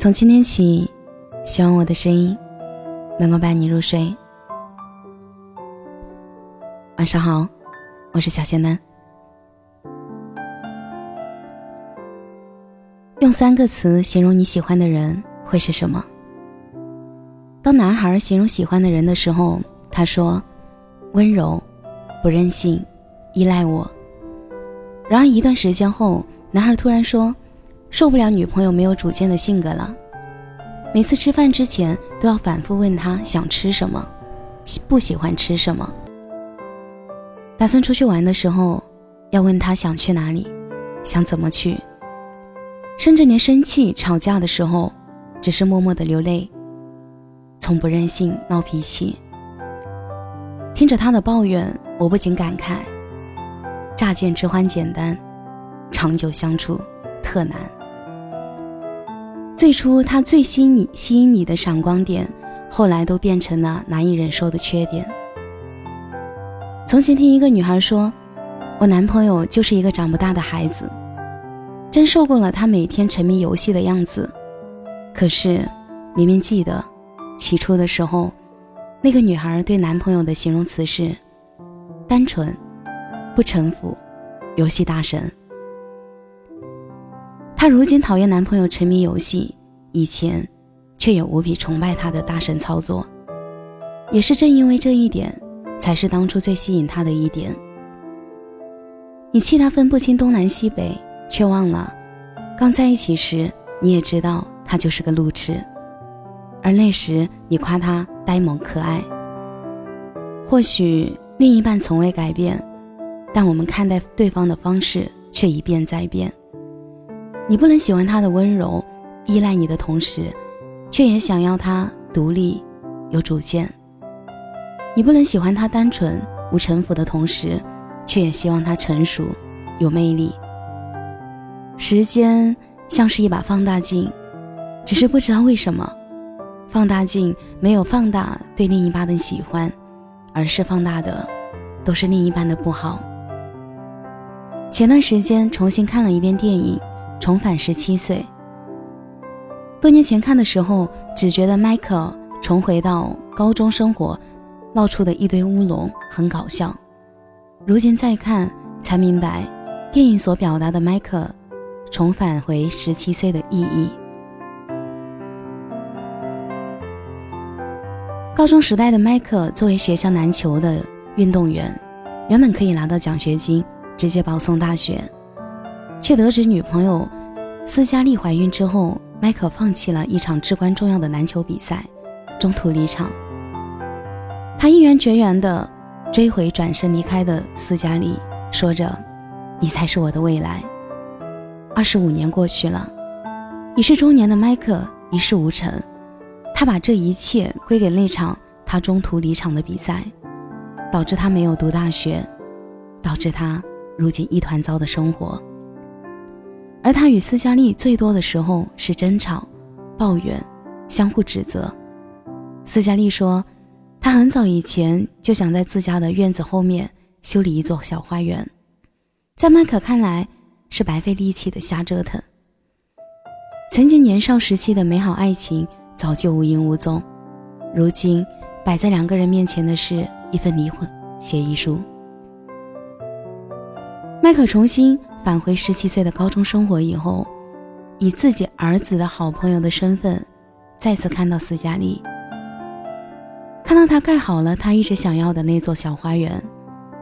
从今天起，希望我的声音能够伴你入睡。晚上好，我是小仙丹。用三个词形容你喜欢的人会是什么？当男孩形容喜欢的人的时候，他说：“温柔，不任性，依赖我。”然而一段时间后，男孩突然说：“受不了女朋友没有主见的性格了。每次吃饭之前都要反复问他想吃什么，不喜欢吃什么。打算出去玩的时候，要问他想去哪里，想怎么去。甚至连生气吵架的时候，只是默默的流泪，从不任性闹脾气。听着他的抱怨，我不禁感慨。”乍见之欢简单，长久相处特难。最初他最吸引你、吸引你的闪光点，后来都变成了难以忍受的缺点。从前听一个女孩说：“我男朋友就是一个长不大的孩子。”真受够了他每天沉迷游戏的样子。可是，明明记得起初的时候，那个女孩对男朋友的形容词是：单纯。不臣服，游戏大神。如今讨厌男朋友沉迷游戏，以前却也无比崇拜他的大神操作。也是正因为这一点，才是当初最吸引他的一点。你气他分不清东南西北，却忘了，刚在一起时你也知道他就是个路痴，而那时你夸他呆萌可爱。或许另一半从未改变。但我们看待对方的方式却一变再变。你不能喜欢他的温柔、依赖你的同时，却也想要他独立、有主见。你不能喜欢他单纯、无城府的同时，却也希望他成熟、有魅力。时间像是一把放大镜，只是不知道为什么，放大镜没有放大对另一半的喜欢，而是放大的都是另一半的不好。前段时间重新看了一遍电影《重返十七岁》。多年前看的时候，只觉得迈克重回到高中生活，闹出的一堆乌龙很搞笑。如今再看，才明白电影所表达的迈克重返回十七岁的意义。高中时代的迈克作为学校篮球的运动员，原本可以拿到奖学金。直接保送大学，却得知女朋友斯嘉丽怀孕之后，迈克放弃了一场至关重要的篮球比赛，中途离场。他毅然决然地追回转身离开的斯嘉丽，说着：“你才是我的未来。”二十五年过去了，已是中年的迈克一事无成，他把这一切归给那场他中途离场的比赛，导致他没有读大学，导致他。如今一团糟的生活，而他与斯嘉丽最多的时候是争吵、抱怨、相互指责。斯嘉丽说，她很早以前就想在自家的院子后面修理一座小花园，在麦克看来是白费力气的瞎折腾。曾经年少时期的美好爱情早就无影无踪，如今摆在两个人面前的是一份离婚协议书。迈克重新返回十七岁的高中生活以后，以自己儿子的好朋友的身份，再次看到斯嘉丽，看到他盖好了他一直想要的那座小花园，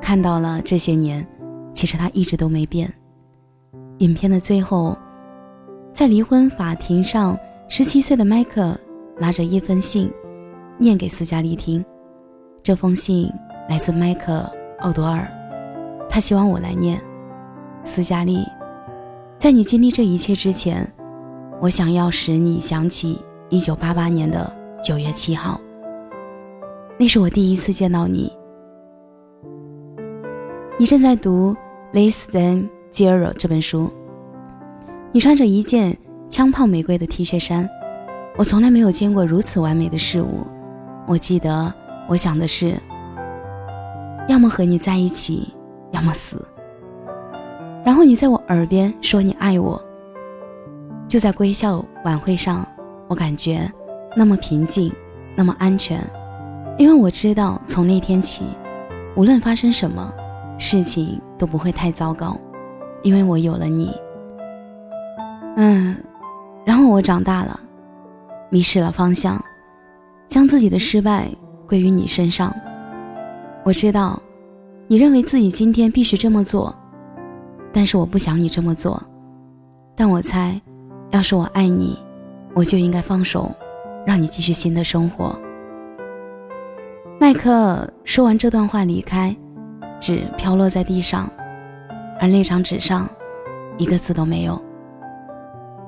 看到了这些年，其实他一直都没变。影片的最后，在离婚法庭上，十七岁的迈克拿着一封信，念给斯嘉丽听。这封信来自迈克·奥多尔，他希望我来念。斯嘉丽，在你经历这一切之前，我想要使你想起一九八八年的九月七号。那是我第一次见到你。你正在读《Less Than Zero》这本书。你穿着一件枪炮玫瑰的 T 恤衫。我从来没有见过如此完美的事物。我记得，我想的是，要么和你在一起，要么死。然后你在我耳边说你爱我。就在归校晚会上，我感觉那么平静，那么安全，因为我知道从那天起，无论发生什么，事情都不会太糟糕，因为我有了你。嗯，然后我长大了，迷失了方向，将自己的失败归于你身上。我知道，你认为自己今天必须这么做，但是我不想你这么做。但我猜，要是我爱你，我就应该放手，让你继续新的生活。麦克说完这段话离开，纸飘落在地上，而那张纸上，一个字都没有。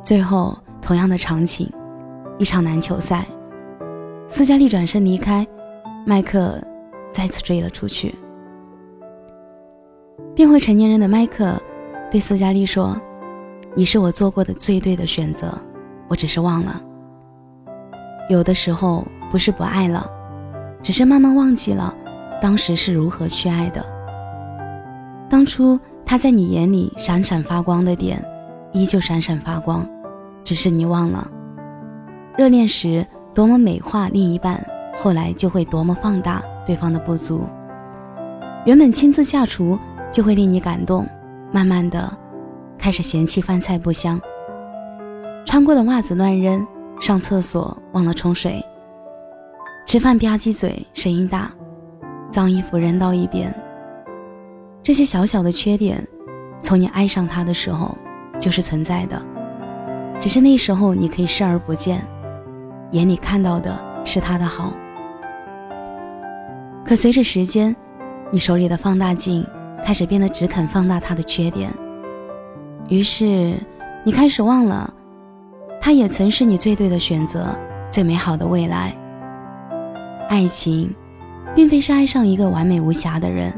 最后，同样的场景，一场篮球赛，斯嘉丽转身离开，麦克再次追了出去。变回成年人的麦克对斯嘉丽说：“你是我做过的最对的选择，我只是忘了。有的时候不是不爱了，只是慢慢忘记了当时是如何去爱的。当初他在你眼里闪闪发光的点。”依旧闪闪发光，只是你忘了，热恋时多么美化另一半，后来就会多么放大对方的不足。原本亲自下厨就会令你感动，慢慢的开始嫌弃饭菜不香，穿过的袜子乱扔，上厕所忘了冲水，吃饭吧唧嘴声音大，脏衣服扔到一边。这些小小的缺点，从你爱上他的时候。就是存在的，只是那时候你可以视而不见，眼里看到的是他的好。可随着时间，你手里的放大镜开始变得只肯放大他的缺点，于是你开始忘了，他也曾是你最对的选择，最美好的未来。爱情，并非是爱上一个完美无瑕的人，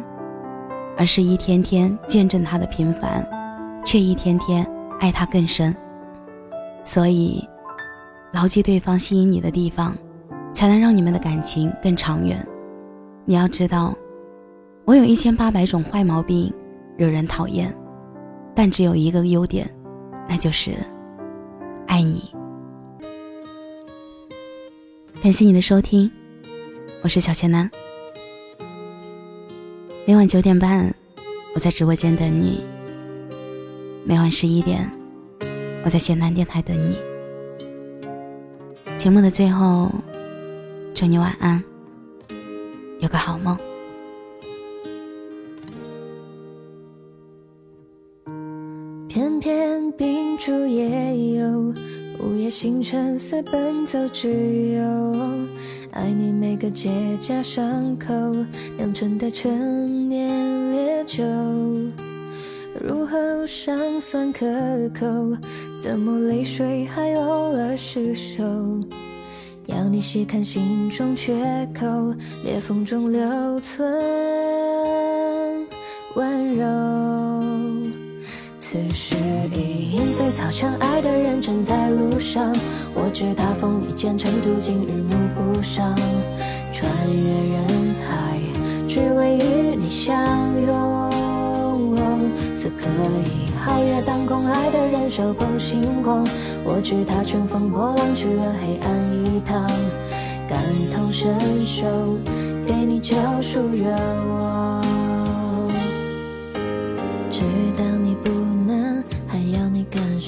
而是一天天见证他的平凡。却一天天爱他更深，所以牢记对方吸引你的地方，才能让你们的感情更长远。你要知道，我有一千八百种坏毛病，惹人讨厌，但只有一个优点，那就是爱你。感谢你的收听，我是小贤男。每晚九点半，我在直播间等你。每晚十一点，我在咸南电台等你。节目的最后，祝你晚安，有个好梦。片冰珠也有，午夜星辰似奔走之友。爱你每个结痂伤口，酿成的陈年烈酒。入喉尚算可口，怎么泪水还偶尔失守？要你细看心中缺口，裂缝中留存温柔。此时已莺飞草长，爱的人正在路上。我知他风雨兼程，途经日暮不赏，穿越人海，只为与你相拥。此刻已皓月当空，爱的人手捧星光。我知他乘风破浪去了黑暗一趟，感同身受，给你救赎热望。直到，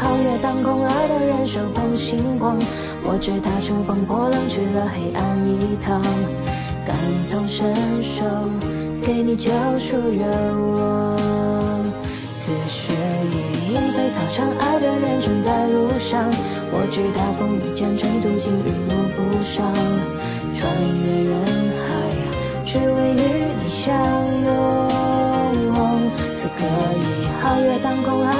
皓月当空，爱的人手捧星光。我知他乘风破浪去了黑暗一趟，感同身受，给你救赎热望。此时已莺飞草长，爱的人正在路上。我知他风雨兼程，途经日暮不赏，穿越人海，只为与你相拥。此刻已皓月当空，爱